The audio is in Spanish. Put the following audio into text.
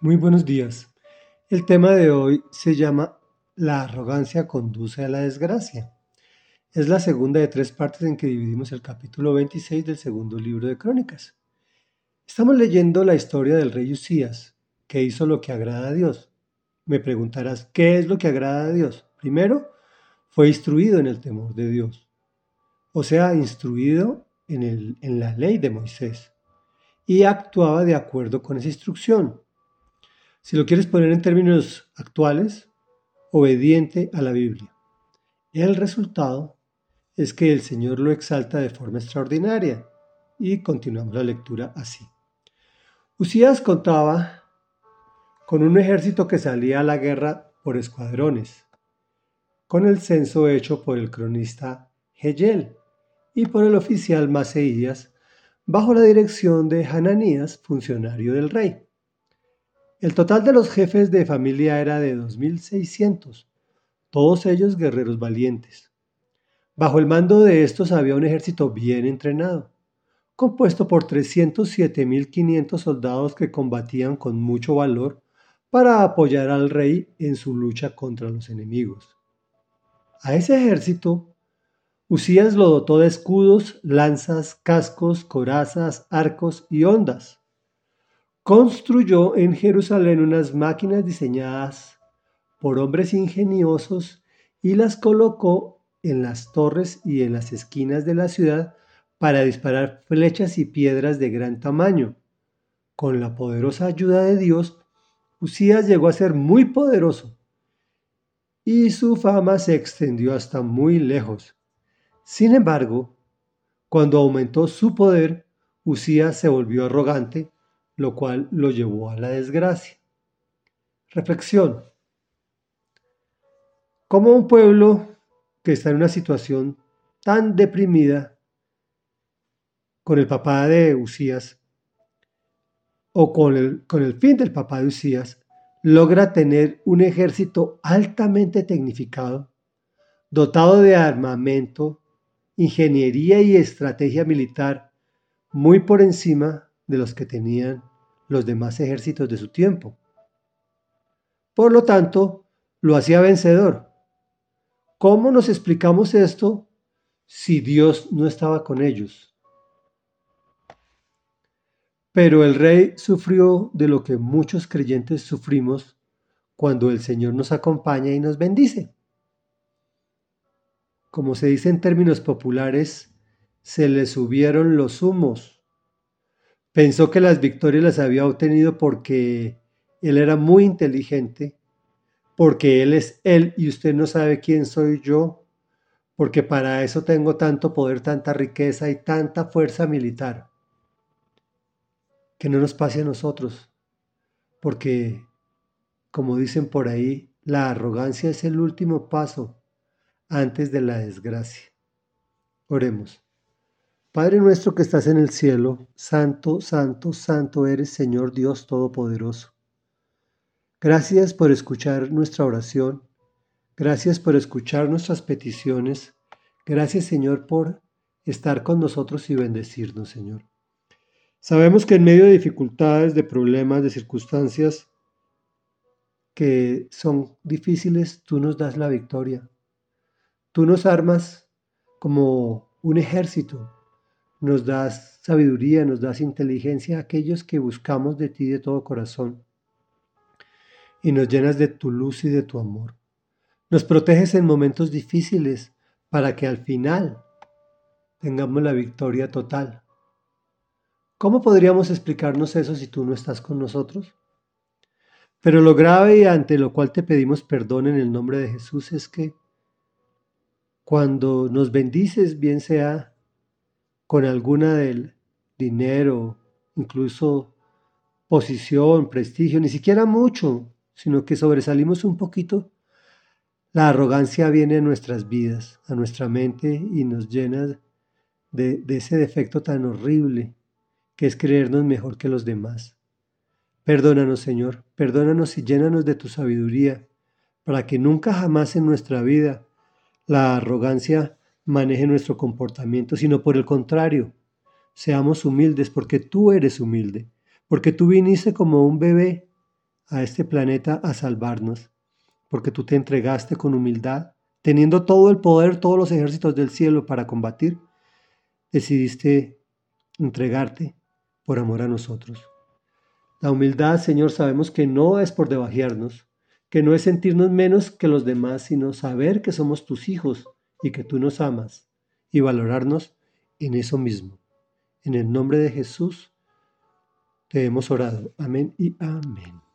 Muy buenos días. El tema de hoy se llama La arrogancia conduce a la desgracia. Es la segunda de tres partes en que dividimos el capítulo 26 del segundo libro de Crónicas. Estamos leyendo la historia del rey Usías, que hizo lo que agrada a Dios. Me preguntarás, ¿qué es lo que agrada a Dios? Primero, fue instruido en el temor de Dios, o sea, instruido en, el, en la ley de Moisés, y actuaba de acuerdo con esa instrucción si lo quieres poner en términos actuales, obediente a la Biblia. El resultado es que el Señor lo exalta de forma extraordinaria. Y continuamos la lectura así. Usías contaba con un ejército que salía a la guerra por escuadrones, con el censo hecho por el cronista Hegel y por el oficial Maseías, bajo la dirección de Hananías, funcionario del rey. El total de los jefes de familia era de 2.600, todos ellos guerreros valientes. Bajo el mando de estos había un ejército bien entrenado, compuesto por 307.500 soldados que combatían con mucho valor para apoyar al rey en su lucha contra los enemigos. A ese ejército, Usías lo dotó de escudos, lanzas, cascos, corazas, arcos y ondas construyó en Jerusalén unas máquinas diseñadas por hombres ingeniosos y las colocó en las torres y en las esquinas de la ciudad para disparar flechas y piedras de gran tamaño. Con la poderosa ayuda de Dios, Usías llegó a ser muy poderoso y su fama se extendió hasta muy lejos. Sin embargo, cuando aumentó su poder, Usías se volvió arrogante lo cual lo llevó a la desgracia. Reflexión. ¿Cómo un pueblo que está en una situación tan deprimida con el papá de Usías o con el, con el fin del papá de Usías logra tener un ejército altamente tecnificado, dotado de armamento, ingeniería y estrategia militar muy por encima de los que tenían los demás ejércitos de su tiempo. Por lo tanto, lo hacía vencedor. ¿Cómo nos explicamos esto si Dios no estaba con ellos? Pero el rey sufrió de lo que muchos creyentes sufrimos cuando el Señor nos acompaña y nos bendice. Como se dice en términos populares, se le subieron los humos Pensó que las victorias las había obtenido porque él era muy inteligente, porque él es él y usted no sabe quién soy yo, porque para eso tengo tanto poder, tanta riqueza y tanta fuerza militar. Que no nos pase a nosotros, porque, como dicen por ahí, la arrogancia es el último paso antes de la desgracia. Oremos. Padre nuestro que estás en el cielo, santo, santo, santo eres Señor Dios Todopoderoso. Gracias por escuchar nuestra oración, gracias por escuchar nuestras peticiones, gracias Señor por estar con nosotros y bendecirnos, Señor. Sabemos que en medio de dificultades, de problemas, de circunstancias que son difíciles, tú nos das la victoria. Tú nos armas como un ejército nos das sabiduría, nos das inteligencia a aquellos que buscamos de ti de todo corazón. Y nos llenas de tu luz y de tu amor. Nos proteges en momentos difíciles para que al final tengamos la victoria total. ¿Cómo podríamos explicarnos eso si tú no estás con nosotros? Pero lo grave y ante lo cual te pedimos perdón en el nombre de Jesús es que cuando nos bendices, bien sea con alguna del dinero, incluso posición, prestigio, ni siquiera mucho, sino que sobresalimos un poquito, la arrogancia viene a nuestras vidas, a nuestra mente y nos llena de, de ese defecto tan horrible que es creernos mejor que los demás. Perdónanos, Señor, perdónanos y llénanos de tu sabiduría, para que nunca jamás en nuestra vida la arrogancia maneje nuestro comportamiento, sino por el contrario, seamos humildes porque tú eres humilde, porque tú viniste como un bebé a este planeta a salvarnos, porque tú te entregaste con humildad, teniendo todo el poder, todos los ejércitos del cielo para combatir, decidiste entregarte por amor a nosotros. La humildad, Señor, sabemos que no es por debajearnos, que no es sentirnos menos que los demás, sino saber que somos tus hijos y que tú nos amas y valorarnos en eso mismo. En el nombre de Jesús te hemos orado. Amén y amén.